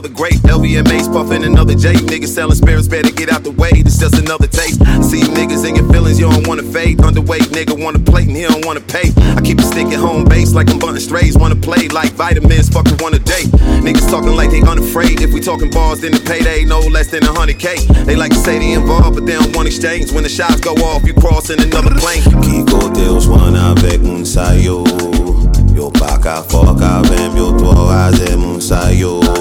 Another grape. LVMA's puffin' another J. Niggas selling spirits, better get out the way, this just another taste. I see niggas in your feelings, you don't wanna fade. Underweight nigga wanna plate, and he don't wanna pay. I keep it stick at home base like I'm bunting strays, wanna play like vitamins, fucking one a day. Niggas talking like they unafraid. If we talking bars, then the payday no less than a hundred K. They like to say they involved, but they don't want exchange. When the shots go off, you crossing another plane. Kiko Deus wana avec un sayo. Yo pa ka fok avem, yo to raze moun sayo.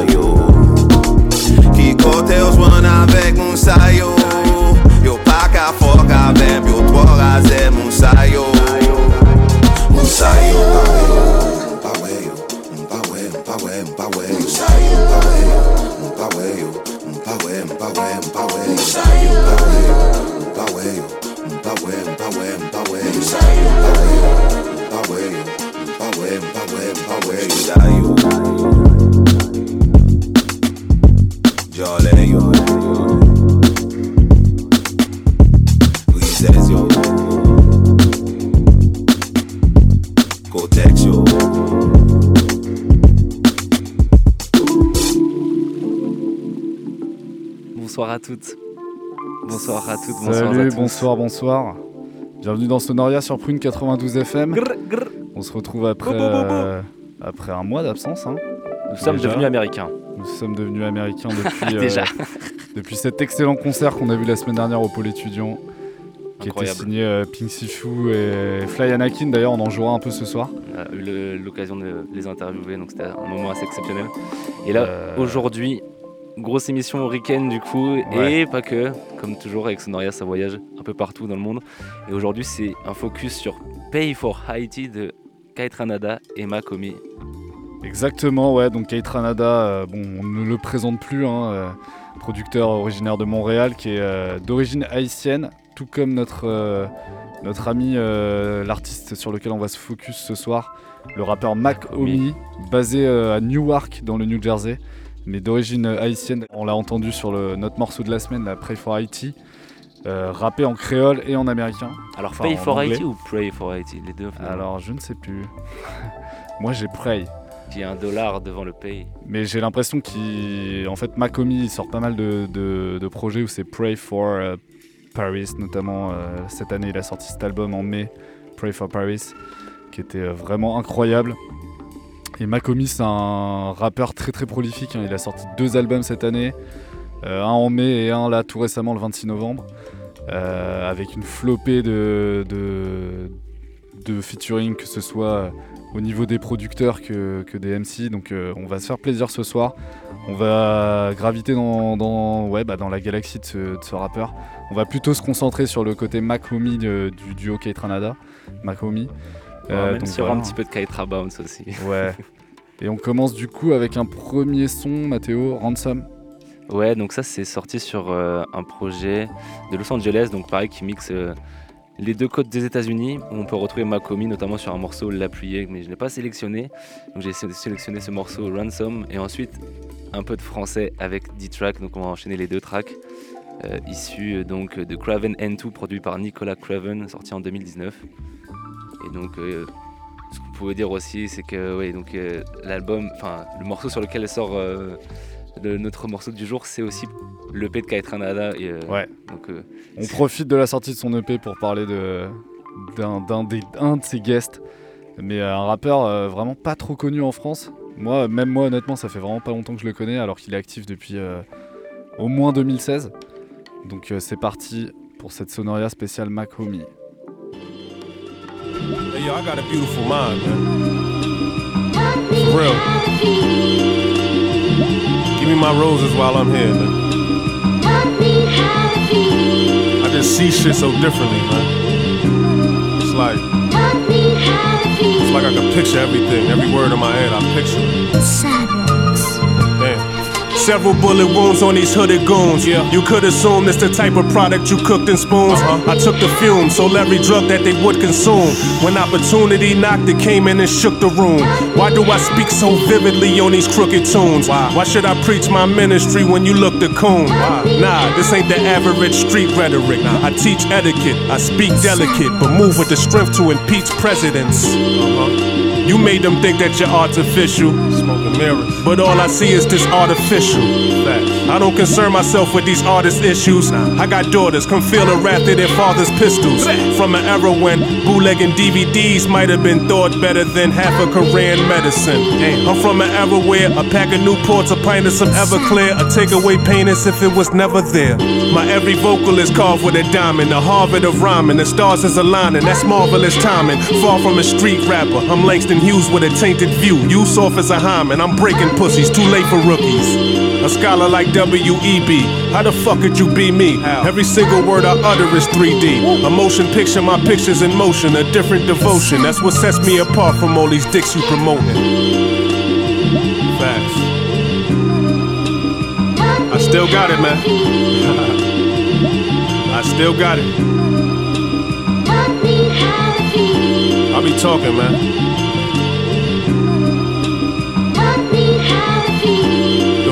Swan avèk moun sayo Yo pa ka fok avèm Yo tro raze moun sayo Moun sayo Moun pa wè yo Moun pa wè yo Moun pa wè yo Moun pa wè yo Moun pa wè yo Moun pa wè yo Moun pa wè yo Moun pa wè yo Moun pa wè yo Moun pa wè yo Moun pa wè yo Moun pa wè yo Moun pa wè yo Moun pa wè yo Moun pa wè yo à toutes. Bonsoir à toutes, bonsoir à Salut, tous. bonsoir, bonsoir. Bienvenue dans Sonoria sur Prune 92 FM. Grr, grr. On se retrouve après, Bo, bo, bo, bo. euh, après un mois d'absence. hein. Nous sommes Déjà. devenus américains. Nous sommes devenus américains depuis, euh, depuis cet excellent concert qu'on a vu la semaine dernière au pôle étudiant. Qui était signé euh, Pink Sifu et Fly Anakin. D'ailleurs, on en jouera un peu ce soir. On a eu l'occasion de les interviewer, donc c'était un moment assez exceptionnel. Et là, Euh, aujourd'hui, grosse émission week-end du coup, Ouais. et pas que, comme toujours avec Sonoria, ça voyage un peu partout dans le monde. Et aujourd'hui, c'est un focus sur Pay for Haiti de Kate Ranada et Makomi. Exactement, ouais. Donc Kate Ranada, euh, bon, on ne le présente plus, hein, euh, producteur originaire de Montréal, qui est euh, d'origine haïtienne, tout comme notre, euh, notre ami, l'artiste sur lequel on va se focus ce soir, le rappeur Mac Omi. Basé à Newark, dans le New Jersey, mais d'origine haïtienne. On l'a entendu sur le, notre morceau de la semaine, la Pray for Haiti, euh, rappé en créole et en américain. Alors, Enfin, Pay for anglais. Haiti ou Pray for Haiti Les deux. finalement. Alors, je ne sais plus. Moi, j'ai Pray. A un dollar devant le Pay. Mais j'ai l'impression qu'il. En fait, Macomi il sort pas mal de, de- de projets où c'est Pray for euh, Paris, notamment euh, cette année, il a sorti cet album en mai, Pray for Paris, qui était vraiment incroyable. Et Macomi, c'est un rappeur très très prolifique. hein. Il a sorti deux albums cette année, euh, un en mai et un là tout récemment le 26 novembre, euh, avec une flopée de, de, featuring, que ce soit au niveau des producteurs que, des MC. Donc euh, on va se faire plaisir ce soir. On va graviter dans, ouais, bah, dans la galaxie de ce, rappeur. On va plutôt se concentrer sur le côté de- du duo K-Tranada. Mac Homie. Euh, même donc sur voilà. un petit peu de Kaitra Bounce aussi. Ouais. Et on commence du coup avec un premier son, Mathéo, Ransom. Ouais, donc ça c'est sorti sur euh, un projet de Los Angeles, donc pareil qui mixe euh, les deux côtes des États-Unis. On peut retrouver Macomi notamment sur un morceau L'Appuyé, mais je n'ai pas sélectionné. Donc j'ai sé- sélectionné ce morceau Ransom et ensuite un peu de français avec 10 tracks. Donc on va enchaîner les deux tracks euh, issus donc de Craven N2 produit par Nicolas Craven, sorti en 2019. Et donc euh, ce qu'on pouvait dire aussi, c'est que ouais, donc euh, l'album, enfin le morceau sur lequel sort euh, le- notre morceau du jour, c'est aussi le P de Kaitranada. Et, euh, Ouais. Donc, On profite de la sortie de son EP pour parler de, d'un, d'un des- un de ses guests. Mais un rappeur vraiment pas trop connu en France. Moi, même moi, honnêtement, ça fait vraiment pas longtemps que je le connais, alors qu'il est actif depuis au moins 2016. Donc c'est parti pour cette Sonoria spéciale Mac Homie. Hey, yo, I got a beautiful mind, man. For real. Give me my roses while I'm here, man. I just see shit so differently, man. It's like, it's like I can picture everything. Every word in my head, I picture it. Several bullet wounds on these hooded goons. Yeah. You could assume it's the type of product you cooked in spoons. Uh-huh. I took the fumes, sold every drug that they would consume. When opportunity knocked, it came in and shook the room. Why do I speak so vividly on these crooked tunes? Why should I preach my ministry when you look the coon? Nah, this ain't the average street rhetoric. I teach etiquette, I speak delicate, but move with the strength to impeach presidents. Uh-huh. You made them think that you're artificial. Smoking mirrors. But all I see is this artificial. I don't concern myself with these artist issues. I got daughters, come feel the wrath of their father's pistols. From an era when bootlegging DVDs might have been thought better than half a Korean medicine. I'm from an era where a pack of Newports, a pint of some Everclear, a takeaway pain as if it was never there. My every vocal is carved with a diamond, the Harvard of rhyming, the stars is aligning, that's marvelous timing. Far from a street rapper, I'm Langston Hughes with a tainted view. You soft as a hymen, I'm breaking pussies, too late for rookies. A scholar like W.E.B. How the fuck could you be me? Every single word I utter is 3D. A motion picture, my picture's in motion, a different devotion. That's what sets me apart from all these dicks you promoting. Facts. I still got it, man. I still got it. I'll be talking, man.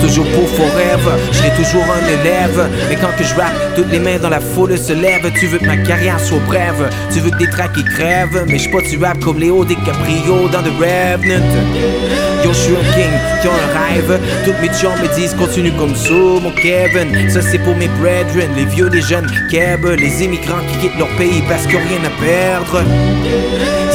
toujours, pour forever, je serai toujours un élève. Mais quand que je rappe, toutes les mains dans la foule se lèvent. Tu veux que ma carrière soit brève, tu veux que des tracks qui crèvent. Mais je suis pas rap comme Léo DiCaprio dans The Revenant. Yo, je suis un king qui a un rêve. Toutes mes chums me disent continue comme ça, mon Kevin. Ça c'est pour mes brethren, les vieux, les jeunes, Keb, les immigrants qui quittent leur pays parce qu'ils rien à perdre.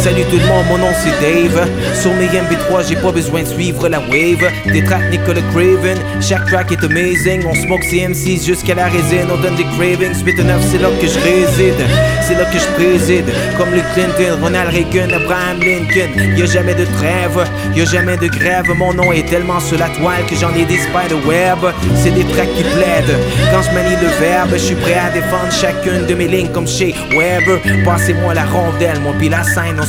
Salut tout le monde, mon nom c'est Dave. Sur mes MP3, j'ai pas besoin de suivre la wave. Des tracks Nicolas Craven, chaque track est amazing. On smoke CM6 jusqu'à la résine, on donne des cravings. 8 9, c'est là que je réside, c'est là que je préside. Comme le Clinton, Ronald Reagan, Abraham Lincoln. Y a jamais de trêve, y a jamais de grève. Mon nom est tellement sur la toile que j'en ai des spider-web. C'est des tracks qui plaident. Quand je manie le verbe, je suis prêt à défendre chacune de mes lignes comme chez Weber. Passez-moi la rondelle, mon pile la scène,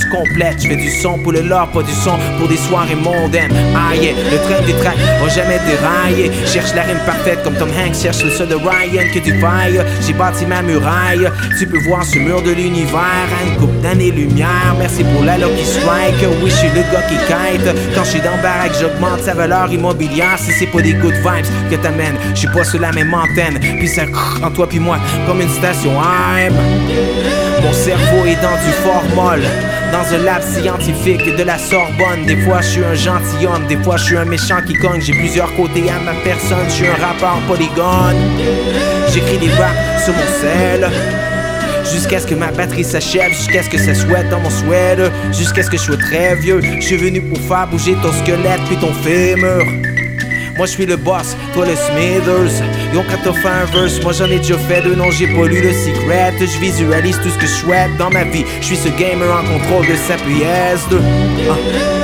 Je fais du son pour le lore, pas du son pour des soirées mondaines. Ah yeah, le train des tracks va jamais dérailler. Cherche la rime parfaite comme Tom Hanks cherche le seul de Ryan que du faille. J'ai bâti ma muraille, tu peux voir ce mur de l'univers une coupe d'années-lumière. Merci pour la Lucky Strike, oui, je suis le gars qui kite. Quand je suis dans le baraque, j'augmente sa valeur immobilière. Si c'est pas des good vibes que t'amènes, je suis pas sur la même antenne. Puis ça en toi puis moi comme une station AM. Mon cerveau est dans du formol dans un lab scientifique de la Sorbonne. Des fois, je suis un gentilhomme, des fois, je suis un méchant qui cogne. J'ai plusieurs côtés à ma personne, je suis un rappeur polygone. J'écris des raps sur mon sel. Jusqu'à ce que ma batterie s'achève, jusqu'à ce que ça souhaite dans mon sweater, jusqu'à ce que je sois très vieux. Je suis venu pour faire bouger ton squelette puis ton fémur. Moi je suis le boss, toi le Smithers. Yo, quand moi j'en ai déjà fait deux, non j'ai pas lu le secret. Je visualise tout ce que je souhaite dans ma vie. Je suis ce gamer en contrôle de sa PS2. Et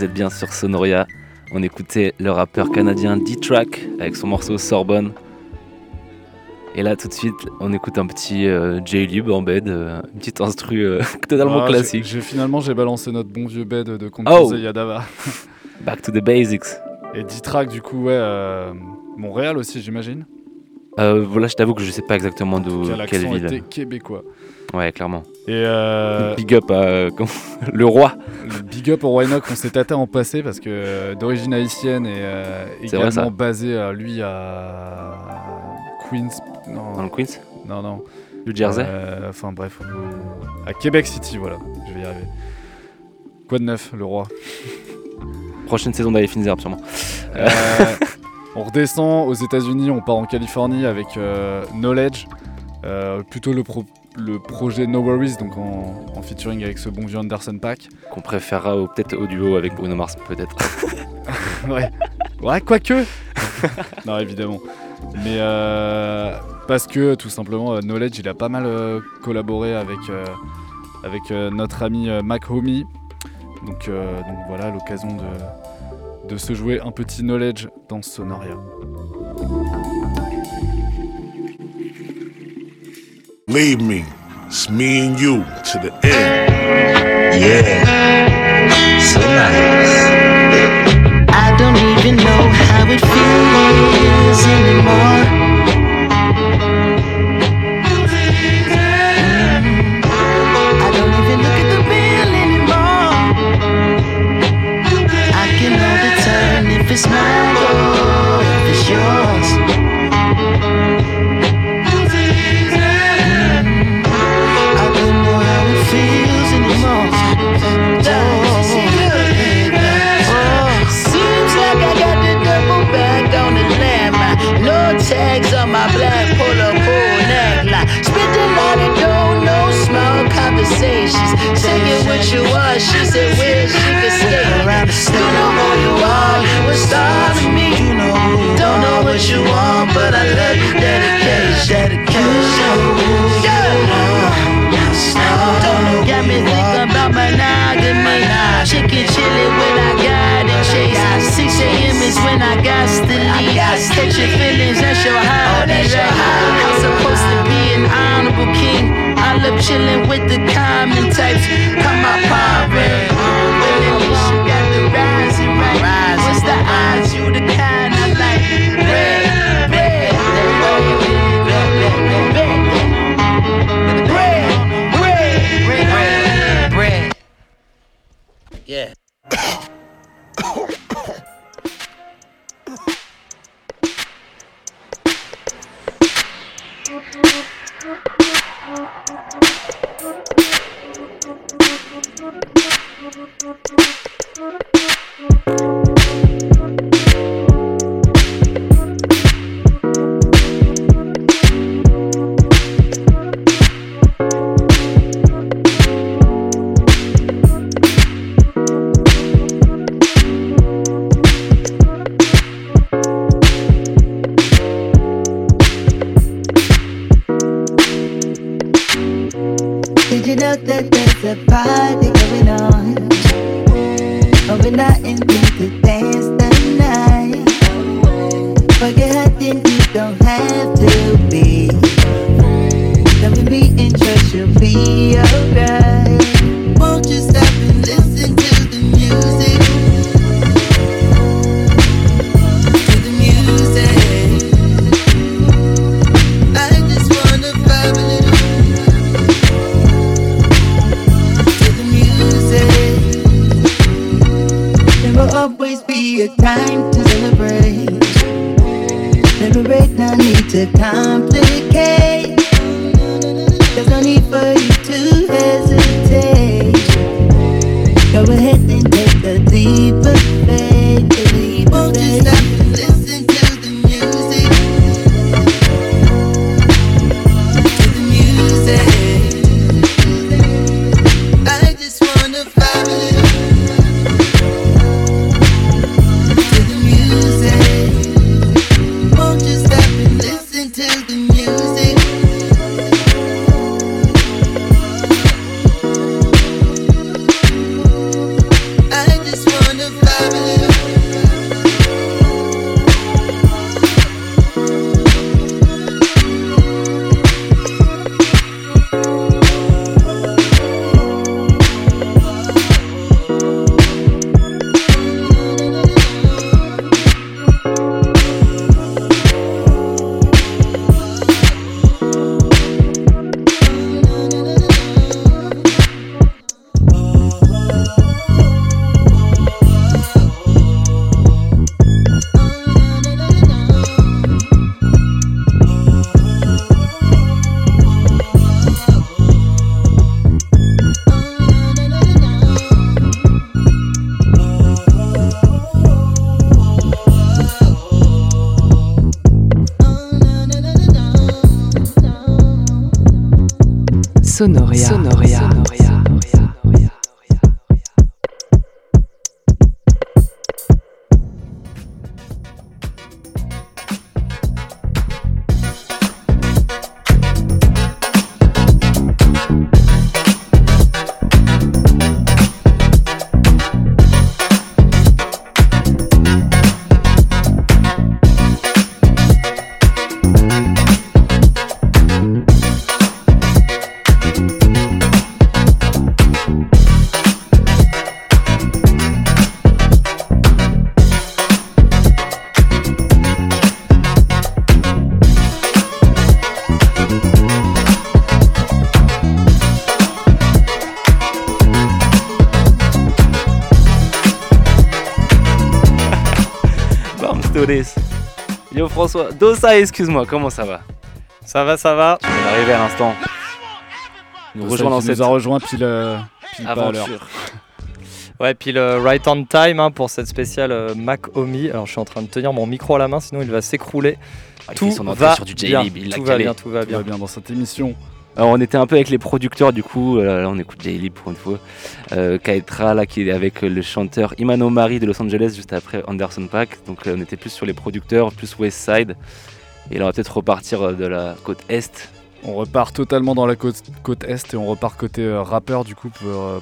vous êtes bien sur Sonoria. On écoutait le rappeur canadien D-Track avec son morceau Sorbonne. Et là, tout de suite, on écoute un petit euh, J-Lub en bed, euh, une petite instru euh, totalement Ah, classique. j'ai- finalement, j'ai balancé notre bon vieux bed de Oh. Conquista Yadava. Back to the basics. Et D-Track, du coup, ouais, euh, Montréal aussi, j'imagine. Euh, voilà, je t'avoue que je sais pas exactement d'où Quel quelle ville. était québécois. Ouais, clairement. Et euh, Big up à euh, le roi. Big up au Roynock, on s'est tâté en passé parce que euh, d'origine haïtienne et euh, vrai, également basé à lui à Queens. Non. Dans le Queens? Non, non. New Jersey? Euh, Enfin bref, à Québec City, voilà, je vais y arriver. Quoi de neuf, le roi? Prochaine saison d'aller finir sûrement. On redescend aux États-Unis, on part en Californie avec Knowledge, plutôt le, pro- le projet No Worries, donc en, en featuring avec ce bon vieux Anderson Pack. Qu'on préférera peut-être au duo avec Bruno Mars, peut-être. ouais. Ouais, quoique Non, évidemment. Mais euh, parce que tout simplement, euh, Knowledge, il a pas mal euh, collaboré avec, euh, avec notre ami Mac Homie. Donc, donc voilà, l'occasion de, de se jouer un petit Knowledge dans Sonoria. Leave me. It's me and you to the end. Yeah. So nice. a.m. I got to leave. Catch your feelings, that's your hobby. right? I'm supposed to be an honorable king. I love chilling with the common types. François, Dossa, excuse-moi, comment ça va Ça va, ça va. Tu viens d'arriver à l'instant. Nous qui cette nous a rejoint pile, euh, pile aventure. Ouais, puis le right on time hein, pour cette spéciale euh, Mac Omi. Alors je suis en train de tenir mon micro à la main, sinon il va s'écrouler. Ah, tout va sur du bien. Il tout va bien, tout va Tout bien. va bien dans cette émission. Alors on était un peu avec les producteurs du coup, euh, là on écoute J-Lib pour une fois. Euh, Kaetra là qui est avec le chanteur Imano Mari de Los Angeles juste après Anderson Paak. Donc euh, on était plus sur les producteurs, plus West Side. Et là on va peut-être repartir euh, de la côte Est. On repart totalement dans la côte, Est et on repart côté euh, rappeur du coup pour, euh,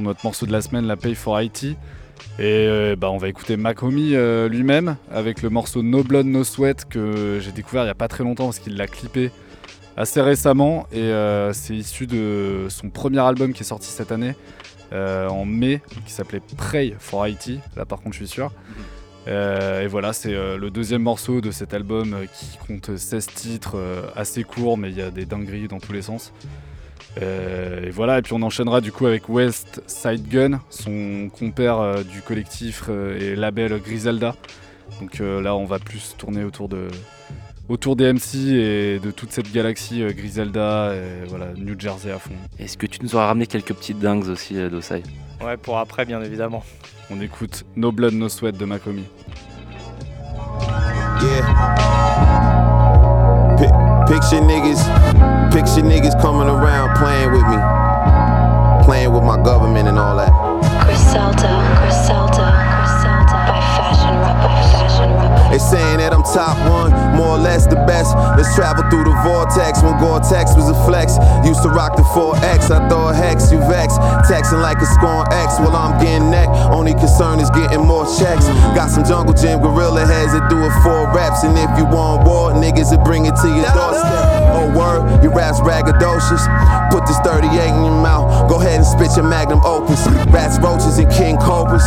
notre morceau de la semaine, la Pay for IT. Et euh, bah, on va écouter Makomi euh, lui-même avec le morceau No Blood No Sweat que j'ai découvert il n'y a pas très longtemps parce qu'il l'a clippé assez récemment et euh, c'est issu de son premier album qui est sorti cette année euh, en mai qui s'appelait Pray for IT. Là par contre je suis sûr. Euh, et voilà, c'est le deuxième morceau de cet album qui compte 16 titres, assez court, mais il y a des dingueries dans tous les sens. Et voilà, et puis on enchaînera du coup avec West Side Gun, son compère du collectif et label Griselda. Donc là, on va plus tourner autour de, autour des MC et de toute cette galaxie euh, Griselda et voilà, New Jersey à fond. Est-ce que tu nous auras ramené quelques petites dingues aussi, euh, Dosai Ouais, pour après, bien évidemment. On écoute No Blood No Sweat de Makomi. Yeah. Pi- picture niggas, picture niggas coming around playing with me, playing with my government and all that. Griselda, Griselda. They saying that I'm top one, more or less the best. Let's travel through the vortex when Gore-Tex was a flex. Used to rock the 4X, I thought hex, you vex. Texting like a scorn X, well I'm getting neck. Only concern is getting more checks. Got some jungle gym gorilla heads that do it four reps. And if you want war, niggas will bring it to your doorstep. Oh word, your raps braggadocious. Put this 38 in your mouth. Go ahead and spit your magnum opus. Rats, roaches, and king cobras.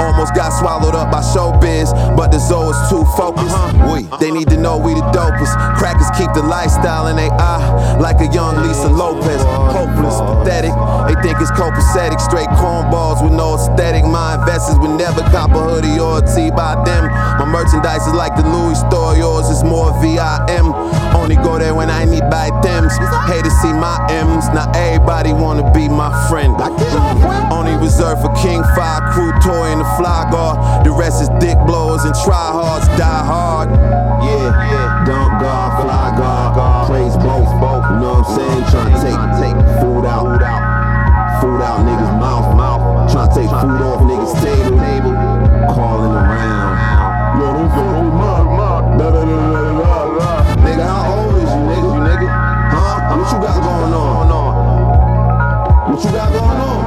Almost got swallowed up by showbiz, but the zoo is too focused. Uh-huh. We, they need to know we the dopest. Crackers keep the lifestyle in they eye, like a young Lisa Lopez. Hopeless, pathetic. They think it's copacetic. Straight cornballs with no aesthetic. My investors would never cop a hoodie or a tee by them. My merchandise is like the Louis store. Yours is more VIM. Only go there when I need buy thems. Hate to see my M's. Not everybody wanna be my friend. Only reserved for King Five crew toy and the fly guard. The rest is dick blowers and tryhards die hard. Yeah, yeah. Dump guard, fly guard, praise both, both. You know what I'm saying? Trying to take, take food out, food out, food out niggas' mouth, mouth. Trying to take food off niggas' table, What you got going on?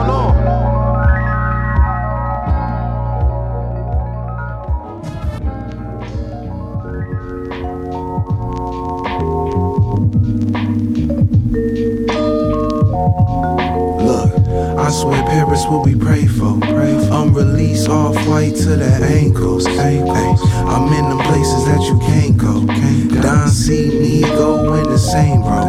Look, I swear Paris what we pray for. Pray for. released off white to the ankles. ankles. I'm in them places that you can't go. Can't Don see me go in the same road.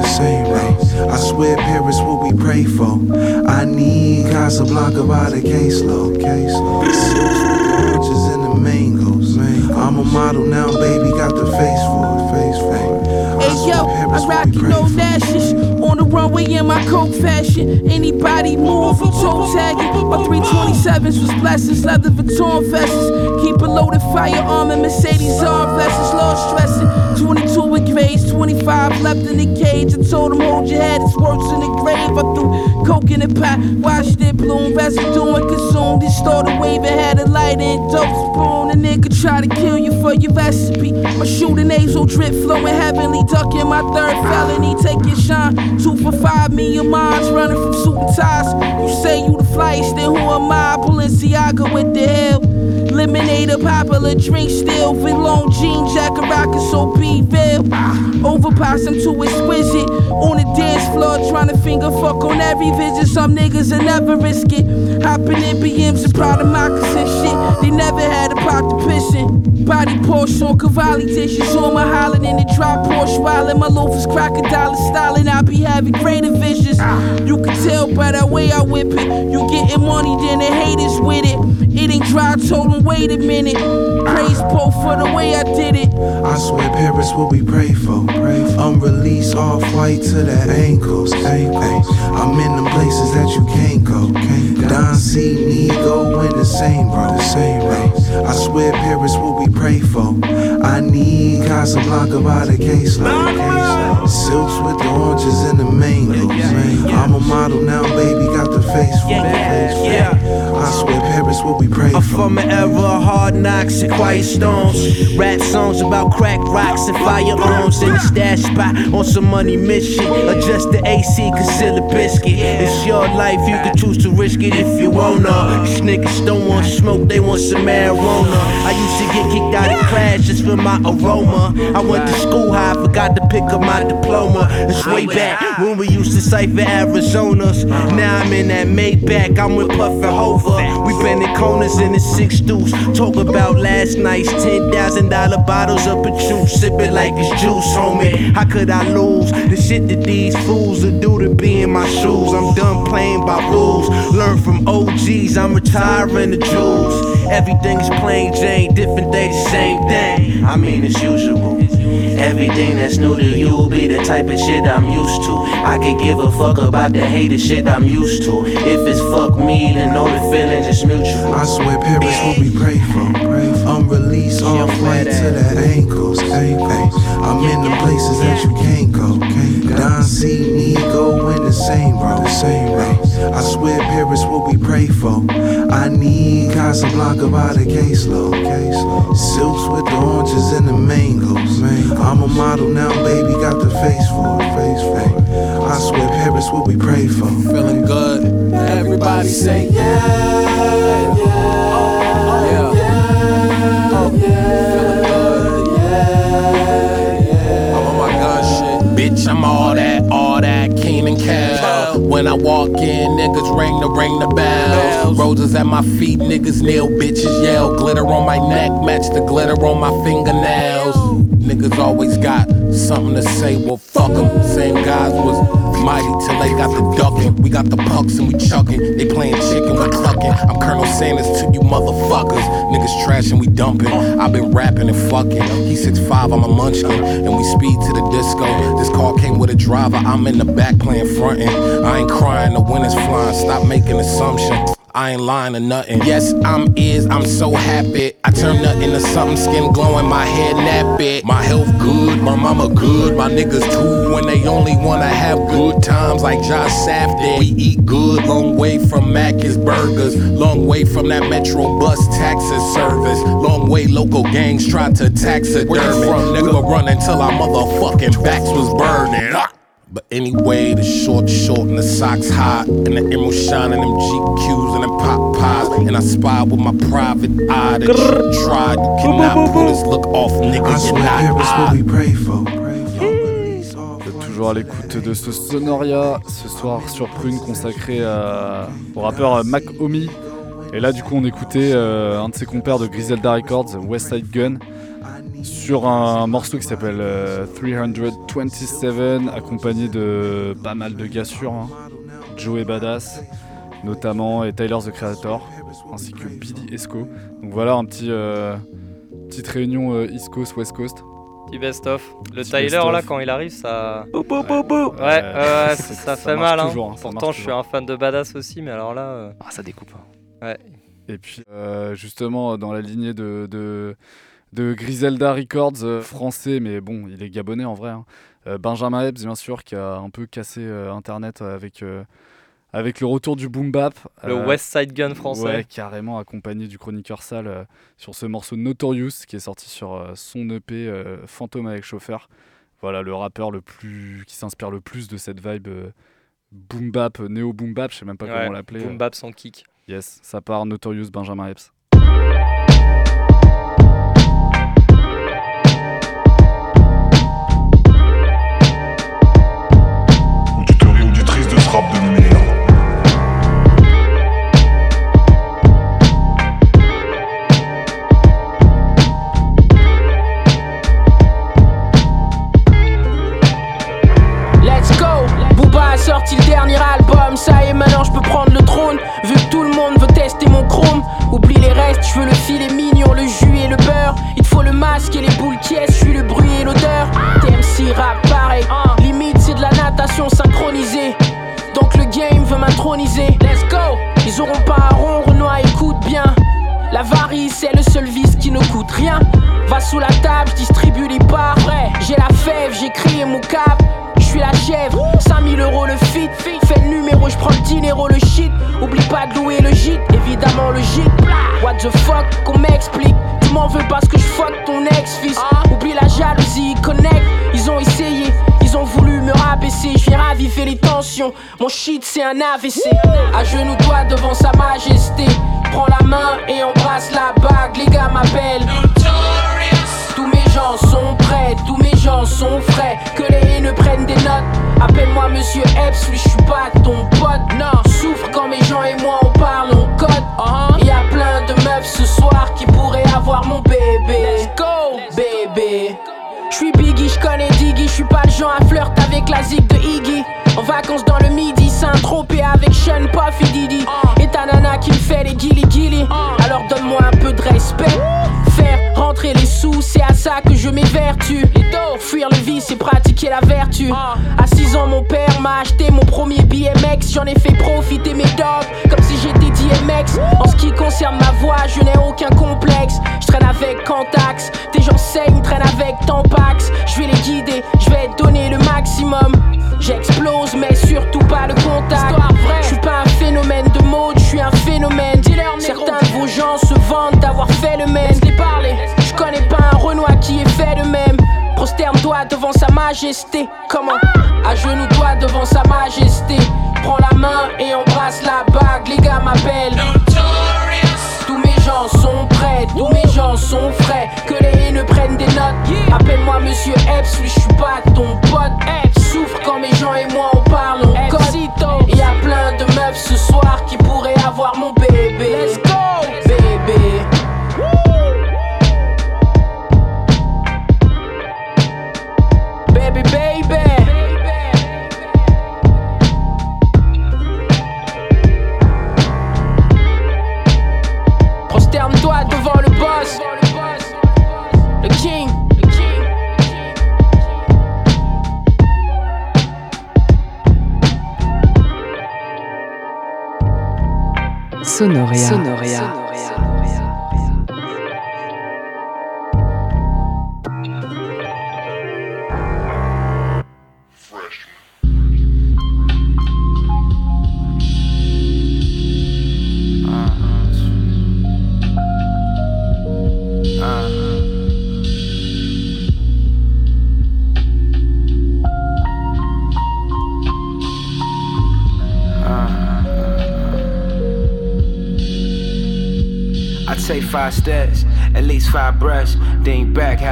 By the caseload. Caseload. Silks with oranges and the mangoes. I'm a model now, baby, got the face for it. Face for it. Hey yo, I rock you no lashes. On runway in my coke fashion. Anybody move from toe tagging. My 327s was blessings, leather Vuitton vests. Keep a loaded firearm and Mercedes arm blessings, lost stressing. 22 with grades, 25 left in the cage. I told him, hold your head, it's worse in the grave. I threw coke in the pot, watched it bloom, residue and consumed. It started waving, had a light and dope spoon. A nigga try to kill you for your recipe. My shooting nasal drip flowing heavenly, ducking my third felony. Take your shine, two for five, and mine's running from suit and ties. You say you the flyest, then who am I? Balenciaga with the hell. Lemonade, a popular drink still. With long jean jacket, rockin' so be real. Overpass, I'm too exquisite. On the dance floor, trying to finger fuck on every visit. Some niggas will never risk it. Hopping in BMs and proud of shit. They never had a in. Body Porsche on Cavalli dishes on my hollin' in the drop Porsche wildin' my loafers crocodile styling I be having greater visions. You can tell by the way I whip it. You getting money then the haters with it. It ain't dry told them wait a minute. Praise Pope for the way I did it. I swear Paris what we pray for. Unreleased off white to the ankles. I'm in them places that you can't go. Don see me go in the same road. Same road. I swear Paris what we pray for. I need Casablanca by the caseload. Silks with the oranges and the mangoes. I'm a model now, baby, got the face for it. I swear Paris what we pray I'm for. from an era of hard knocks and quiet storms. Rap songs about crack rocks and firearms in the stash spot on some money mission. Adjust the AC, conceal a biscuit. It's your life, you can choose to risk it if you wanna. These niggas don't want smoke, they want some marijuana. I used to get kicked out of class just for my aroma. I went to school high, forgot to pick up my diploma. It's way back when we used to cipher Arizonas. Now I'm in that Maybach, I'm with Puff and Hover. We been in corners in the six deuce. Talk about last night's ten thousand dollar bottles of juice, sipping like it's juice, homie. How could I lose the shit that these fools will do to be in my shoes? I'm done playing by rules. Learn from OGs, I'm retiring the jewels. Everything's plain Jane, different day, the same thing. I mean, it's usual. Everything that's new to you will be the type of shit I'm used to. I could give a fuck about the hated shit I'm used to. If it's fuck me, then know the feelings is mutual. I swear Paris what we pray for. I'm released off white to the ankles. Ay, ay. I'm in the places that you can't go. Don see me go in the same bro. The same bro. I swear Paris what we pray for. I need Casablanca by the caseload. Silks with the oranges and the mangoes. I'm a model now, baby, got the face for it. Face for it. I swear Paris what we pray for. Feeling good. Everybody say yeah, yeah, Bitch, I'm all that, all that, Keen and Cal. When I walk in, niggas ring the ring the bells. Roses at my feet, niggas kneel, bitches yell. Glitter on my neck, match the glitter on my fingernails. Niggas always got something to say, well fuck 'em. Same guys was mighty till they got the ducking. We got the pucks and we chucking. They playing chicken, we clucking. I'm Colonel Sanders to you motherfuckers. Niggas trash and we dumping. I've been rapping and fucking. He 6'5, I'm a munchkin. And we speed to the disco. This car came with a driver. I'm in the back playing frontin'. I ain't crying, the wind is flying. Stop making assumptions. I ain't lying or nothing. Yes, I'm is, I'm so happy. I turn nothing to something, skin glowing, my head nappy. My health good, my mama good, my niggas too. When they only wanna have good times like Josh Safdie. We eat good, long way from Mac's Burgers. Long way from that Metro bus taxi service. Long way local gangs try to taxidermy. We were running till our motherfucking backs was burning. But anyway, the short short and the socks hot and the emerald shine and them GQs and them pop pies. And I spy with my private eye that you tried. You cannot pull this look off, nigga. I You're not what we pray for. Toujours à l'écoute de ce Sonoria, ce soir sur Prune consacré à- au rappeur euh, Mac Omi. Et là, du coup, on écoutait euh, un de ses compères de Griselda Records, West Side Gun, sur un morceau qui s'appelle euh, 327, accompagné de pas mal de gars sûrs, hein. Joey Badass notamment, et Tyler the Creator, ainsi que Billy Esco. Donc voilà, un petit, euh, petite réunion euh, East Coast, West Coast. Petit best-of. Le Petit Tyler best-of. là quand il arrive ça. Ouais, Ouais, ouais, ouais, ça- ça, fait mal. Hein. toujours, hein, Pourtant je suis un fan de badass aussi, mais alors là. euh, Ah, ça découpe. Ouais. Et puis euh, justement dans la lignée de, de, de Griselda Records, euh, français, mais bon, il est gabonais en vrai. hein. Euh, Benjamin Epps, bien sûr, qui a un peu cassé euh, Internet avec, avec le retour du boom bap. Le West Side Gun français. Ouais, carrément accompagné du chroniqueur sale sur ce morceau Notorious qui est sorti sur son EP Fantôme avec chauffeur. Voilà, le rappeur le plus qui s'inspire le plus de cette vibe boom bap, néo boom bap, je sais même pas Ouais, comment l'appeler. boom bap sans kick. Yes, ça part Notorious Benjamin Epps. Auront pas rond, Renoir écoute bien la varice c'est le seul vice qui ne coûte rien. Va sous la table, distribue les parts. J'ai la fève, j'ai mon cap. Je suis la chèvre, 5000 euros le fit. Fais le numéro, je prends le dinero, le shit. Oublie pas de louer le gîte, évidemment le gîte. What the fuck, qu'on m'explique? Tu m'en veux parce que je fuck ton ex-fils. Oublie la jalousie, connect. Ils ont essayé, Je viens raviver les tensions. Mon shit, c'est un AVC. À genoux, toi devant sa majesté. Prends la main et embrasse la bague. Les gars m'appellent. Tous mes gens sont prêts, tous mes gens sont frais. Que les haineux prennent des notes. Appelle-moi Monsieur Epps, oui, je suis pas ton pote. Non, souffre quand mes gens et moi on parle, on code. Y a plein de meufs ce soir qui pourraient avoir mon bébé. Let's go, bébé. Je suis Biggie, je connais je suis pas le genre à flirt avec la zig de Iggy. En vacances dans le midi, Saint-Tropez avec Sean, Puff et Didi. Et ta nana qui me fait les guili guili. Alors donne-moi un peu de respect. Faire rentrer les sous, c'est à ça que je m'évertue. Fuir le vice et pratiquer la vertu. À 6 ans, mon père m'a acheté mon premier BMX. J'en ai fait profiter mes dogs comme si j'étais DMX. En ce qui concerne ma voix, je n'ai aucun complexe. Je traîne avec Cantax, tes gens saignent, traînent avec Tampax. Je vais les guider, je vais donner le maximum. J'explose, mais surtout pas le contact. Je suis pas un phénomène de mode, je suis un phénomène. Certains de vos gens se vantent d'avoir fait le même. Je connais pas un Renoir qui est fait de même. Prosterne-toi devant sa majesté. Comment? À genoux toi devant sa majesté. Prends la main et embrasse la bague. Les gars m'appellent. Gens sont prêts, tous mes gens sont frais. Que les haineux prennent des notes. Appelle-moi Monsieur Epps, oui, je suis pas ton pote. Souffre quand mes gens et moi on parle, on code. Y a plein de meufs ce soir qui pourraient avoir mon bébé. Let's go,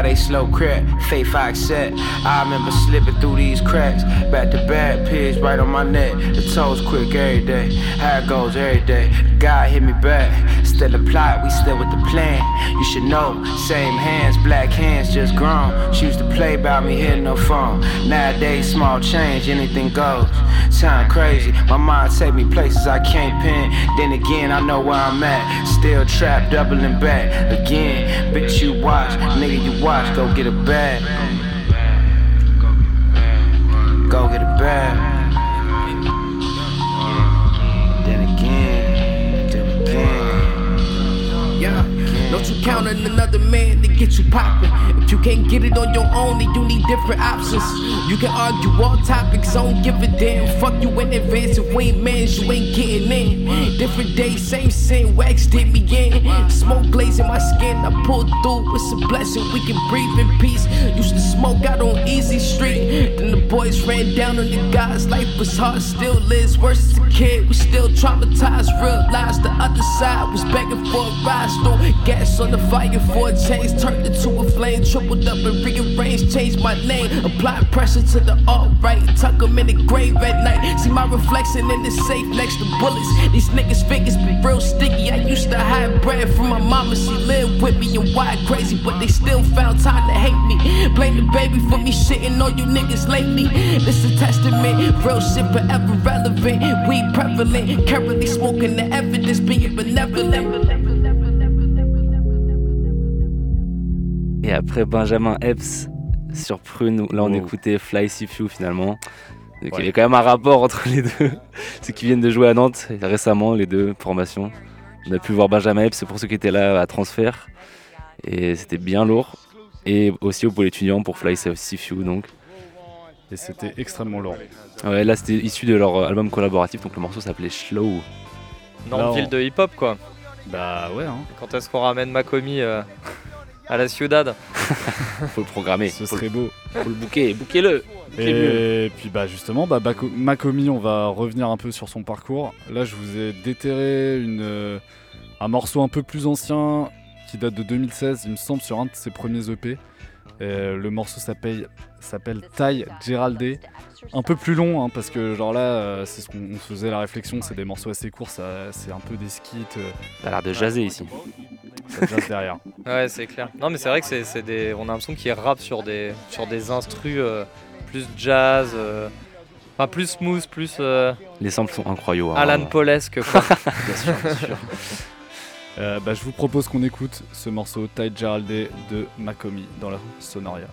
they slow crept. Faith I accept. I remember slipping through these cracks. Back to back, pigs right on my neck. The toes quick every day. How it goes every day. God hit me back. Still plot, we still with the plan. You should know, same hands, black hands just grown. She used to play about me hitting no phone. Nowadays, small change, anything goes. Time crazy, my mind take me places I can't pin. Then again, I know where I'm at. Still trapped, doubling back. Again, bitch, you watch, nigga, you watch. Go get a bag. Go get a bag. Don't you count on another man to get you poppin'. If you can't get it on your own, then you need different options. You can argue all topics, I don't give a damn. Fuck you in advance, if we ain't mans, you ain't getting in. Different days, same sin, wax did me in. Smoke glazing my skin, I pulled through, it's a blessing. We can breathe in peace. Used to smoke out on Easy Street. Then the boys ran down on the guys, life was hard, still lives worse as a kid. We still traumatized, realized the other side was begging for a ride. Stole gas on the fire for a change, turned into a flame, tripled up and rearranged, changed my name, applied pressure to the alt-right, tuck 'em in the grave at night. See my reflection in the safe next to bullets. These niggas fingers be real sticky. I used to hide bread from my mama, she lived with me and why crazy, but they still found time to hate me. Blame the baby for me shitting on you niggas lately. This a testament, real shit forever relevant. We prevalent, currently smoking the evidence, being benevolent. Et après Benjamin Epps sur Prune, là on écoutait Fly Sifu finalement. Donc il y avait quand même un rapport entre les deux. ceux qui viennent de jouer à Nantes récemment, les deux formations. On a pu voir Benjamin Epps pour ceux qui étaient là à transfert. Et c'était bien lourd. Et aussi pour l'étudiant pour Fly Sifu donc. Et c'était extrêmement lourd. Ouais, là c'était issu de leur album collaboratif, donc le morceau s'appelait Slow. Nantes, ville de hip-hop quoi. Bah ouais. Hein. Quand est-ce qu'on ramène Makomi euh, à la Ciudad Faut le programmer. Ce serait beau. Faut le booker, booker-le. Et puis bah justement, bah, Makomi, on va revenir un peu sur son parcours. Là, je vous ai déterré une, euh, un morceau un peu plus ancien qui date de 2016, il me semble, sur un de ses premiers EP. Euh, le morceau s'appelle s'appelle Ty Geraldé. Un peu plus long, hein, parce que genre là, euh, c'est ce qu'on on se faisait la réflexion, c'est des morceaux assez courts, ça- c'est un peu des skits. euh, T'as l'air de jazzer ici. Ça jazz derrière. Ouais, c'est clair. Non, mais c'est vrai que c'est c'est des. On a l'impression qu'il rappe sur des sur des instrus euh, plus jazz, euh, enfin plus smooth, plus. euh, Les samples sont incroyables. hein. Alan Paulesque quoi. bien sûr, bien sûr. Euh, bah, je vous propose qu'on écoute ce morceau Ty Geraldé de Makomi dans la Sonoria.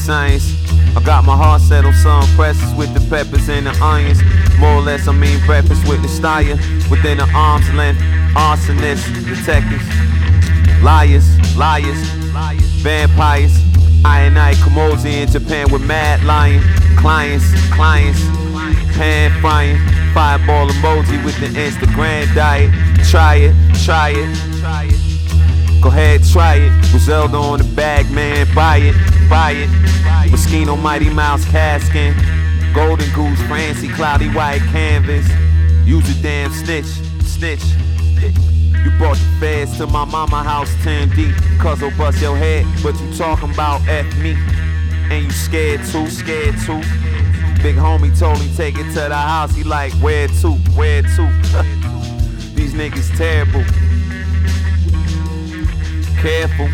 Science. I got my heart set on some presses with the peppers and the onions. More or less, I mean breakfast with the style within the arm's length. Arsonists, detectives, liars, liars, vampires. I and I Kamosi in Japan with mad lion. Clients, clients, pan frying. Fireball emoji with the Instagram diet. Try it, try it, try it. Go ahead, try it. Griselda on the bag, man. Buy it, buy it. Moschino, Mighty Mouse, Caskin. Golden Goose, fancy, cloudy white canvas. Use a damn snitch, snitch. You brought the feds to my mama house 10 deep. Cuz will bust your head, but you talking about F me. And you scared too, scared too. Big homie told me take it to the house. He like, where to, where to? These niggas terrible. Careful.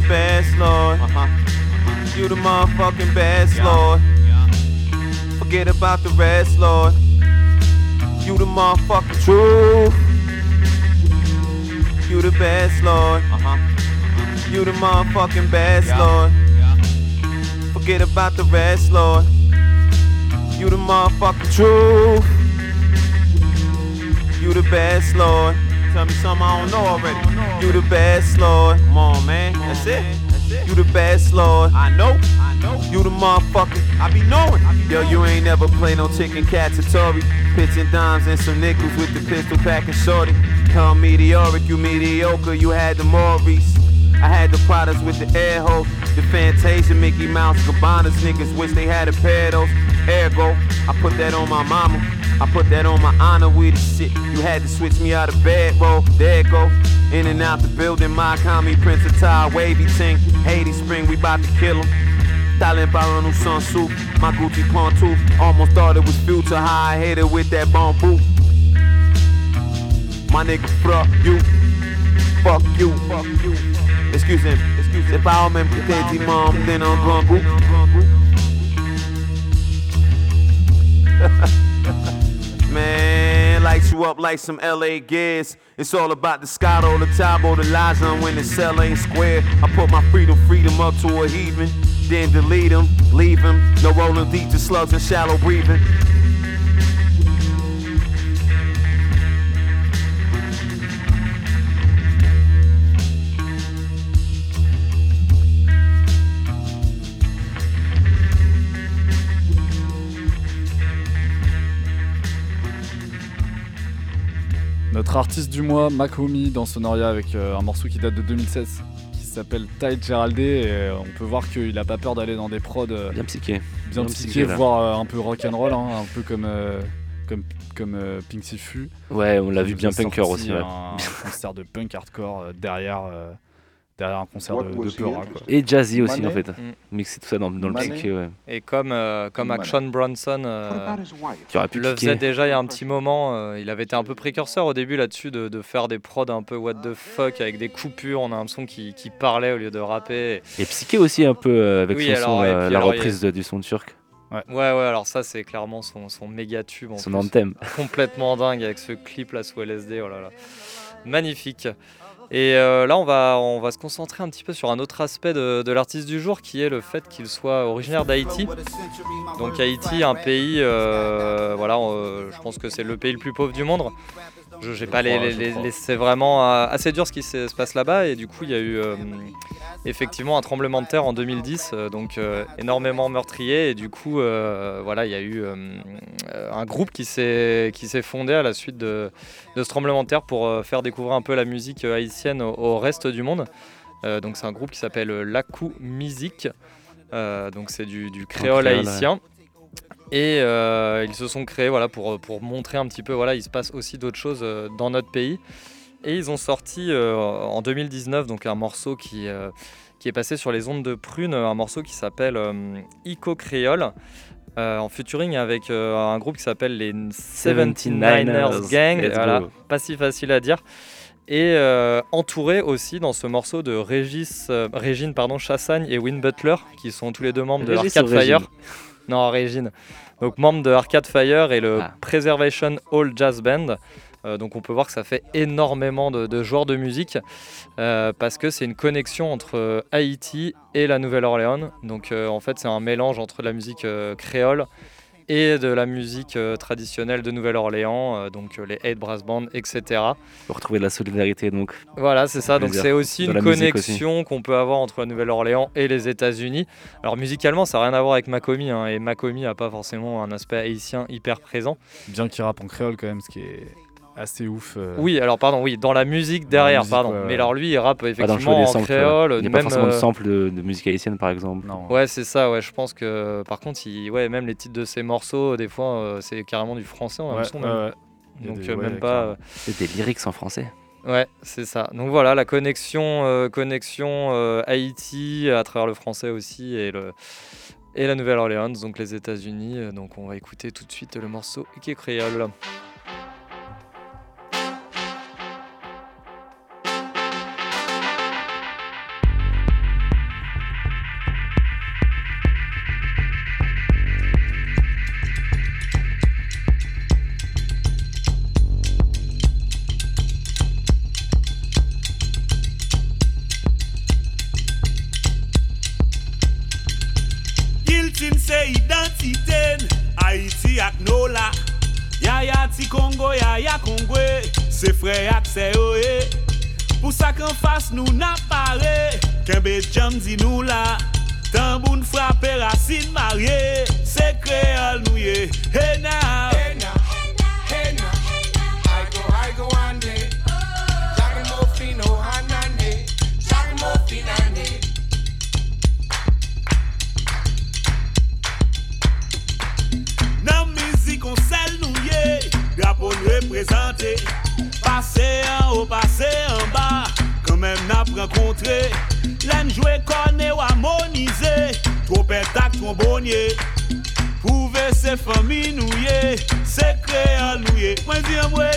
The best, Lord. You the motherfucking best, Lord. Forget about the rest, Lord. You the motherfucking truth. You the best, Lord. Uh-huh. You the motherfucking best, Lord. Forget about the rest, Lord. You the motherfucking truth. You the best, Lord. Tell me something I don't know already. You the best, Lord. Come on, man. That's it. You the best, Lord. I know. I know. You the motherfucker. I be knowing. Yo, you ain't never play no chicken catatori. Pitching dimes and some nickels with the pistol packing shorty. Call meteoric, you mediocre. You had the Maurice. I had the products with the air hose, the Fantasia, Mickey Mouse, Cabanas. Niggas wish they had a pair of those. Ergo, I put that on my mama. I put that on my honor with the shit. You had to switch me out of bed, bro. There it go. In and out the building, my commie, Prince of Tile, wavy ting. Haiti Spring, we bout to kill him. Talent par nous sans soup. My Gucci pantouf. Almost thought it was future high. I hit it with that bamboo. My nigga, fuck you. Fuck you. Fuck you. Excuse him. Excuse pas au même que t'es dit, mom, t'es un grand goût. Man, lights you up like some LA gears. It's all about the Scotto, the Tabo, the Liza when the cell ain't square. I put my freedom, freedom up to a heathen. Then delete him, leave him. No rolling deep, just slugs and shallow breathing. Notre artiste du mois, Makomi, dans Sonoria, avec euh, un morceau qui date de 2016, qui s'appelle Ty Geraldé. Et euh, on peut voir qu'il a pas peur d'aller dans des prods euh, Bien psyché. bien, Bien psyché, voire un peu rock'n'roll, hein, un peu comme euh, comme comme euh, Pink Sifu. Ouais, on l'a vu bien punker aussi, ouais. Un concert de punk hardcore euh, derrière euh, derrière un concert de, de Peura, quoi. Et jazzy aussi, en fait. Mm. Mixer tout ça dans, dans le psyché, ouais. Et comme, euh, comme. Action Bronson euh, Qui aurait pu le kicker. faisait déjà il y a un petit moment, euh, il avait été un peu précurseur au début là-dessus de, de faire des prods un peu what the fuck avec des coupures, on a l'impression qu'il qu'il parlait au lieu de rapper. Et psyché aussi un peu euh, avec Oui, son alors, son, euh, puis la alors, y a- reprise de- du son turc. Ouais. Ouais, ouais, alors ça, c'est clairement son, son méga tube. En Son plus. anthem. Complètement dingue avec ce clip là sous LSD, oh là là. Magnifique. Et euh, là, on va, on va se concentrer un petit peu sur un autre aspect de, l'artiste du jour qui est le fait qu'il soit originaire d'Haïti. Donc, Haïti, un pays, euh, voilà, euh, je pense que c'est le pays le plus pauvre du monde. Je j'ai pas les, c'est vraiment euh, assez dur ce qui se, se passe là-bas et du coup il y a eu euh, effectivement un tremblement de terre en 2010 euh, donc euh, énormément meurtrier et du coup euh, voilà il y a eu un groupe qui s'est qui s'est fondé à la suite de, de ce tremblement de terre pour faire découvrir un peu la musique haïtienne au, au reste du monde. Donc c'est un groupe qui s'appelle Lakou Music donc c'est du, du créole créole, ouais. Et euh, ils se sont créés voilà, pour, pour montrer un petit peu, voilà, il se passe aussi d'autres choses euh, dans notre pays. Et ils ont sorti euh, en 2019 donc un morceau qui, euh, qui est passé sur les ondes de Prune, un morceau qui s'appelle euh, Ico Créole. euh, en featuring avec euh, un groupe qui s'appelle les 79ers Gang, voilà, pas si facile à dire. Et euh, entouré aussi dans ce morceau de Régis, euh, Régine pardon, Chassagne et Win Butler, qui sont tous les deux membres de Arcade Fire. Non, Régine. Donc membre de Arcade Fire et le Ah. Preservation Hall Jazz Band. Euh, donc on peut voir que ça fait énormément de, de joueurs de musique euh, parce que c'est une connexion entre euh, Haïti et la Nouvelle-Orléans. Donc euh, en fait c'est un mélange entre la musique créole et de la musique euh, traditionnelle de Nouvelle-Orléans, euh, donc euh, les Eight Brass Band, etc. Pour retrouver de la solidarité donc. Voilà, c'est ça. Donc c'est aussi une connexion qu'on peut avoir entre la Nouvelle-Orléans et les États-Unis. Alors musicalement, ça n'a rien à voir avec Macomi, hein, et Macomi n'a pas forcément un aspect haïtien hyper présent. Bien qu'il rappe en créole quand même, ce qui est assez ouf. euh. Oui, alors pardon, oui, dans la musique derrière, musique, pardon. Mais alors lui, il rappe Pas dans le effectivement en samples. créole. Il n'y a pas même, forcément de euh, sample de, de musique haïtienne par exemple. Non. Ouais, c'est ça, ouais. Je pense que par contre, il... ouais, même les titres de ses morceaux, des fois, euh, c'est carrément du français en Ouais, même son, même. Donc des- euh, ouais, même pas. C'est des lyrics en français. Ouais, c'est ça. Donc voilà, la connexion, euh, connexion euh, Haïti à travers le français aussi et, le, et la Nouvelle-Orléans, donc les États-Unis. Donc on va écouter tout de suite le morceau qui est créole. Sa kan fas nou na pare Kembe jam di nou la Tamboun frape racine marye Se kreol nou ye Hey Se fami nou ye, se kre al nou ye Mwen di an mwen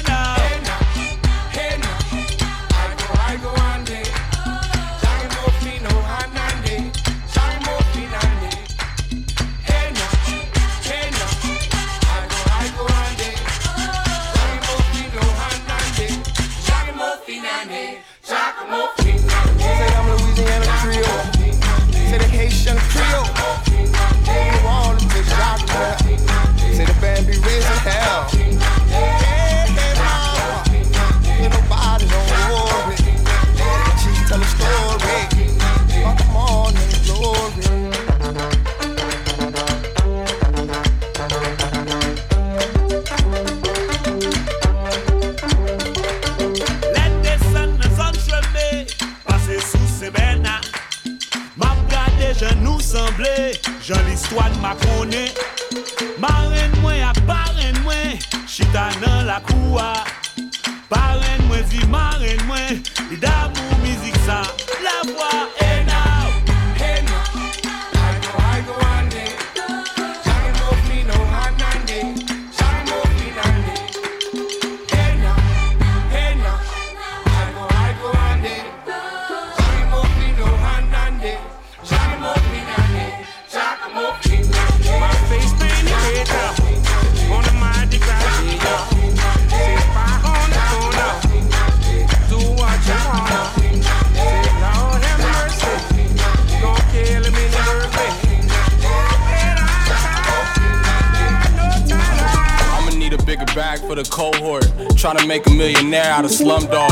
slumdog.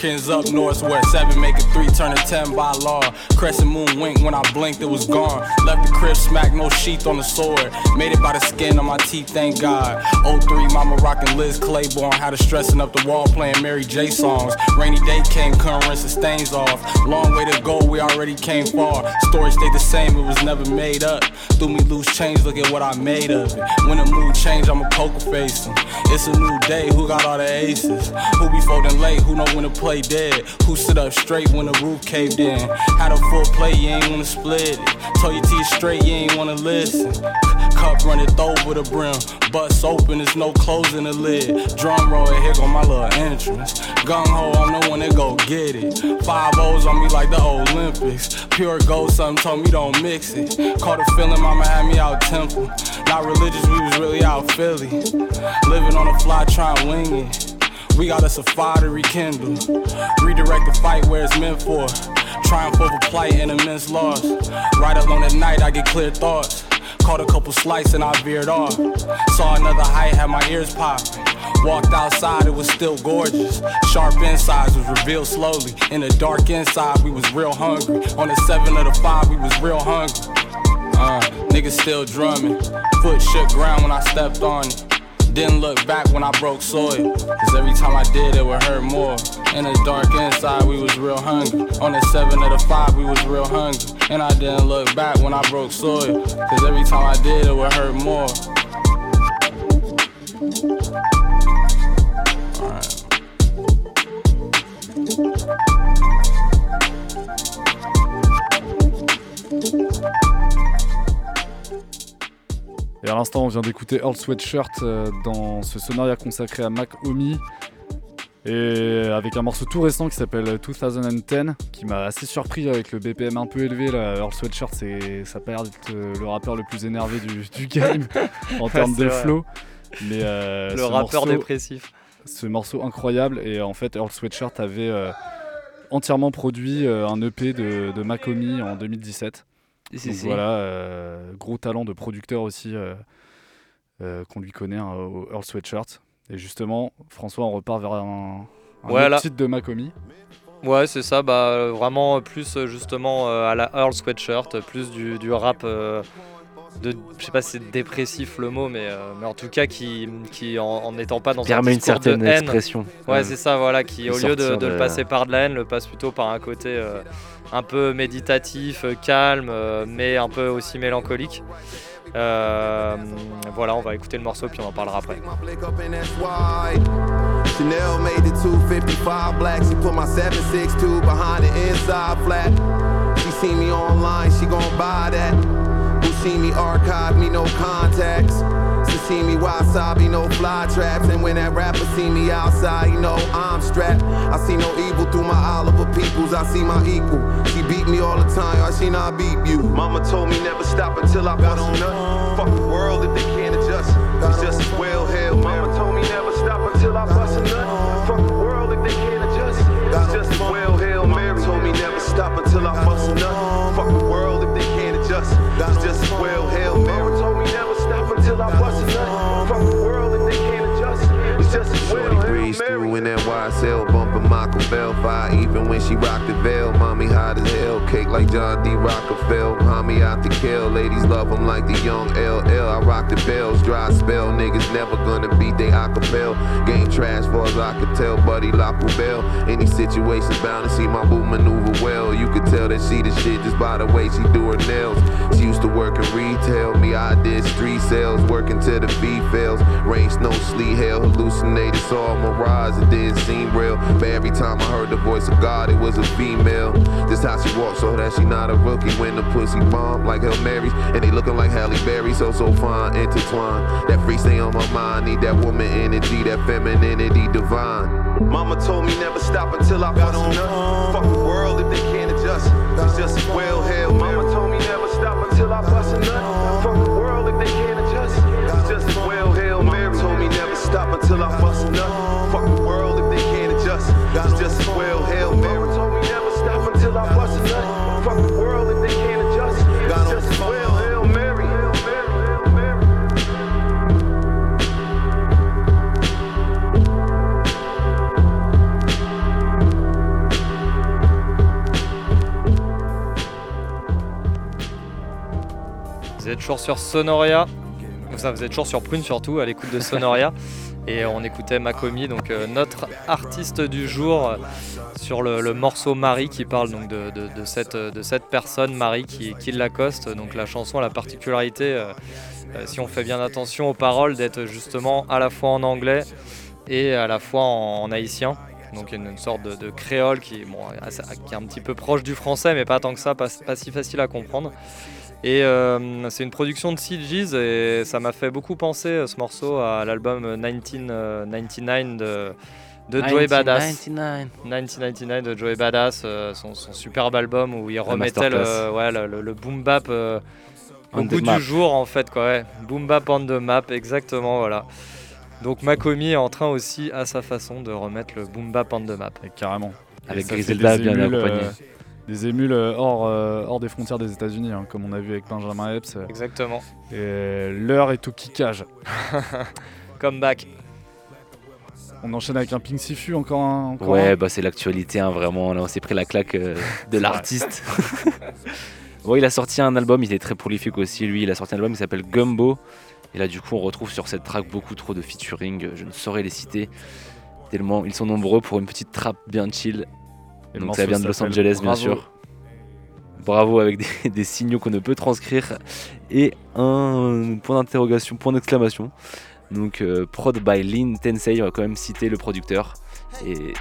The up north. Where seven make a three, turn a ten by law. Crescent moon wink when I blinked, it was gone. Left the crib, smack, no sheath on the sword. Made it by the skin on my teeth, thank God. 03, mama rocking Liz Claiborne. Had her stressin' up the wall playing Mary J songs. Rainy day came, couldn't rinse the stains off. Long way to go, we already came far. Story stayed the same, it was never made up. Threw me loose change, look at what I made of it. When the mood change, I'm a poker facing. It's a new day, who got all the aces? Who be folding late, who know when to play dead? Who sit up straight when the roof caved in? Had a full play, you ain't wanna split it. Told your teeth straight, you ain't wanna listen. Cup runneth over the brim. Bust open, there's no closing the lid. Drum roll, here go my little entrance. Gung ho, I'm the one that go get it. Five O's on me like the Olympics. Pure gold, something told me don't mix it. Caught a feeling, mama had me out temple. Not religious, we was really out Philly. Living on the fly, trying wing it. We got us a fire to rekindle. Redirect the fight where it's meant for. Triumph over plight and immense loss. Right alone at night, I get clear thoughts. Caught a couple slices and I veered off. Saw another height, had my ears popping. Walked outside, it was still gorgeous. Sharp insides was revealed slowly. In the dark inside, we was real hungry. On the seven of the five, we was real hungry. Uh, niggas still drumming. Foot shook ground when I stepped on it. Didn't look back when I broke soil. Cause every time I did, it would hurt more. In the dark inside, we was real hungry. On the seven of the five, we was real hungry. And I didn't look back when I broke soil. Cause every time I did, it would hurt more. Et à l'instant, on vient d'écouter Earl Sweatshirt euh, dans ce sonaria consacré à Mac Omi. Et avec un morceau tout récent qui s'appelle 2010, qui m'a assez surpris avec le BPM un peu élevé. Là. Earl Sweatshirt, ça paraît être euh, le rappeur le plus énervé du, du game en termes de vrai. flow. Mais, euh, Le rappeur morceau- dépressif. Ce morceau incroyable. Et en fait, Earl Sweatshirt avait euh, entièrement produit euh, un EP de, de Macomi en 2017. Si, Donc si. voilà, euh, gros talent de producteur aussi euh, euh, qu'on lui connaît hein, au Earl Sweatshirt. Et justement, François, on repart vers un, un autre titre de Macomi. Ouais, c'est ça, bah vraiment plus justement à la Earl Sweatshirt, plus du, du rap de je sais pas si c'est dépressif le mot mais, euh, mais en tout cas qui, qui en, n'étant pas dans Permet un une certaine de haine. expression. Ouais, Ouais. c'est ça voilà qui au lieu de, le passer par de la haine, le passe plutôt par un côté euh, un peu méditatif, euh, calme euh, mais un peu aussi mélancolique. Euh, voilà, on va écouter le morceau puis on en parlera après. wide. Chanel made it 255 black. She put my 762 behind the inside flat. She see me online, she gon' buy that. Who see me archive me, no contacts. Me wasabi, no fly traps. And when that rapper see me outside, you know I'm strapped. I see no evil through my Oliver peoples. I see my equal. She beat me all the time, I seen I beat you. Mama told me never stop until I bust a nut. Fuck the world if they can't adjust. It's just as well hell. Mama told me never stop until I bust a nut. Through in that YSL Michael Belfire. Even when she rocked the veil, mommy hot as hell. Cake like John D. Rockefeller. Mommy out to kill. Ladies love him like the young LL. I rock the bells, dry spell. Niggas never gonna beat they acapella. Game trash far as I could tell, buddy. La Poubelle. Any situation's bound to see my boo maneuver well. You could tell that she the shit just by the way she do her nails. She used to work in retail. Me, I did street sales. Working till the fee fails. Rain, snow, sleet, hail. Hallucinated, saw a mirage. It didn't seem real. But every time I heard the voice of God, it was a female. Just how she walked, so that she not a rookie. When the pussy bomb like Hail Marys. And they looking like Halle Berry, so so fine, intertwined. That free stay on my mind. Need that woman energy, that femininity divine. Mama told me never stop until I bust a nut. Fuck the world if they can't adjust. It's just as well held. Mama told me never stop until I bust a toujours sur Sonoria. Enfin, vous êtes toujours sur Prune surtout, à l'écoute de Sonoria. Et on écoutait Makomi, donc euh, notre artiste du jour, euh, sur le, le morceau Marie qui parle donc de, de- de cette, de cette personne, Marie, qui, qui l'accoste. Donc la chanson a la particularité, euh, euh, si on fait bien attention aux paroles, d'être justement à la fois en anglais et à la fois en, en haïtien. Donc une, une sorte de, créole qui, bon, assez- qui est un petit peu proche du français, mais pas tant que ça, pas, pas si facile à comprendre. Et euh, c'est une production de CGs et ça m'a fait beaucoup penser euh, ce morceau à l'album 1999 de, de Joey Badass. 1999. 1999 de Joey Badass, euh, son, son superbe album où il remettait le, masterclass. ouais, le, le- le boom bap euh, au the goût map. du jour en fait quoi. Ouais. Boom bap on the map, exactement voilà. Donc Makomi est en train aussi à sa façon de remettre le boom bap on the map. carrément. Avec Griselda bien accompagné. euh, des émules euh, hors, euh, hors des frontières des États-Unis, hein, comme on a vu avec Benjamin Epps. euh. Exactement. Et l'heure est au kickage. Comeback. On enchaîne avec un Pink Sifu encore un. encore Ouais, un bah c'est l'actualité, hein, vraiment. Là, on s'est pris la claque euh, de l'artiste. ouais, il a sorti un album, il est très prolifique aussi, lui. Il a sorti un album qui s'appelle Gumbo. Et là, du coup, on retrouve sur cette track beaucoup trop de featuring. Je ne saurais les citer. Tellement ils sont nombreux pour une petite trappe bien chill. Et Donc ça vient de Los Angeles, bien Bravo. sûr. Bravo avec des, des signaux qu'on ne peut transcrire. Et un point d'interrogation, point d'exclamation. Donc euh, prod by Lin Tensei, on va quand même citer le producteur. Et. Hey,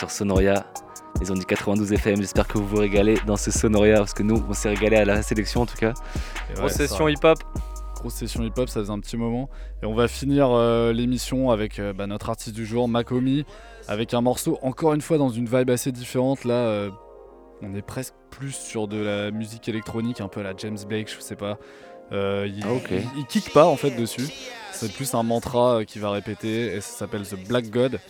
sur Sonoria. Ils ont dit 92 FM. J'espère que vous vous régalez dans ce Sonoria parce que nous on s'est régalé à la sélection en tout cas. Et Grosse session hip-hop. Grosse session hip-hop, ça faisait un petit moment. Et on va finir euh, l'émission avec euh, bah, notre artiste du jour, Makomi, avec un morceau encore une fois dans une vibe assez différente. Là, euh, on est presque plus sur de la musique électronique, un peu à la James Blake, je sais pas. Euh, il, Ah, il, il kick pas en fait dessus. C'est plus un mantra euh, qu'il va répéter et ça s'appelle The Black God.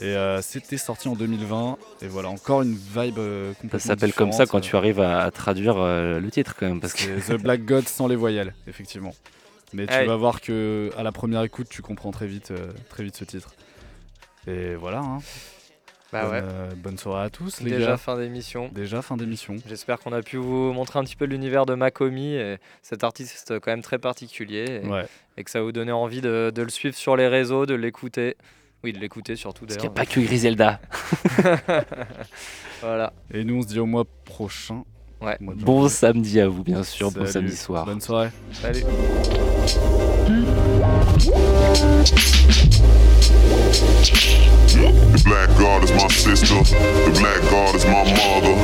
Et euh, c'était sorti en 2020. Et voilà, encore une vibe euh, complètement Ça s'appelle comme ça quand tu arrives à, à traduire euh, le titre quand même. Parce que The Black God sans les voyelles, effectivement. Mais tu vas voir que à la première écoute, tu comprends très vite, euh, très vite ce titre. Et voilà. hein. Bah bonne, ouais. euh, bonne soirée à tous, les Déjà gars. fin d'émission. Déjà fin d'émission. J'espère qu'on a pu vous montrer un petit peu l'univers de Makomi, et cet artiste quand même très particulier, et, Ouais. et que ça vous donner envie de, de le suivre sur les réseaux, de l'écouter. Oui, de l'écouter surtout Parce d'ailleurs. qu'il n'y a pas que Griselda. voilà. Et nous, on se dit au mois prochain. Ouais. Mois Bon samedi à vous, bien sûr. Bon samedi soir. Bonne soirée. Salut. The black god is my sister. The black god is my mother.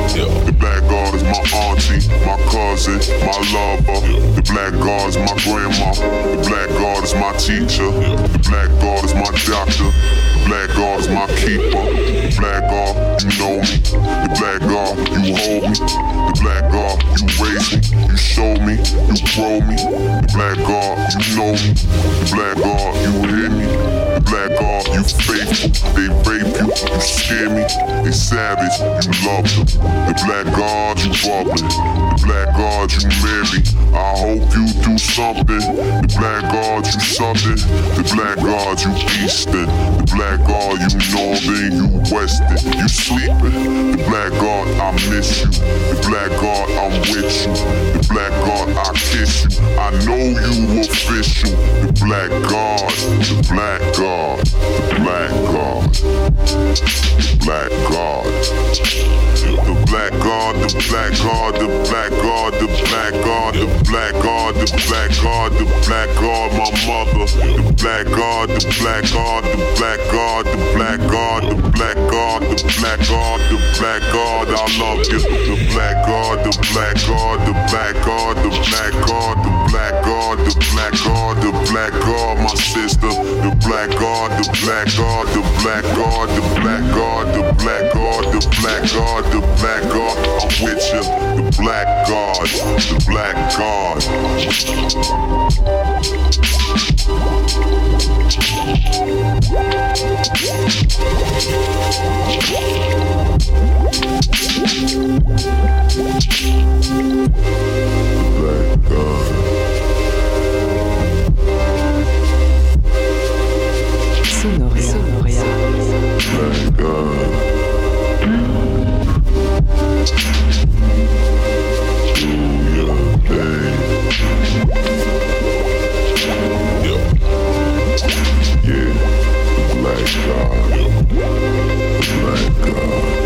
The black god is my auntie, my cousin, my lover. The black god is my grandma. The black god is my teacher. The black god is my doctor. The black god is my keeper. The black god, you know me. The black god, you hold me. The black god, you raise me. You show me. You grow me. The black god, you know me. The black god, you hear me. The black god, you faithful. They rape you, you scare me. They savage, you love them. The black god, you bubbling. The black god, you marry. I hope you do something. The blackguards you southern, the blackguards you eastern, the blackguard you northern, you western. You sleeping, the blackguard I miss you, the blackguard I'm with you, the blackguard I kiss you. I know you official, the blackguard, the blackguard, the blackguard, the blackguard, the blackguard, the blackguard, the blackguard, the blackguard, the blackguard, the blackguard, the blackguard black god, my mother. The black god, the black god, the black god, the black god, the black god, the black god, the black god, I love you. The black god, the black god, the black god, the black god, the black god, the black god, the black god, my sister. The black god, the black god, the black god, the black god, the black god, the black god, the black god. I'm with you. The black god, the black god. Sonoria. Sonoria. Shine, like a.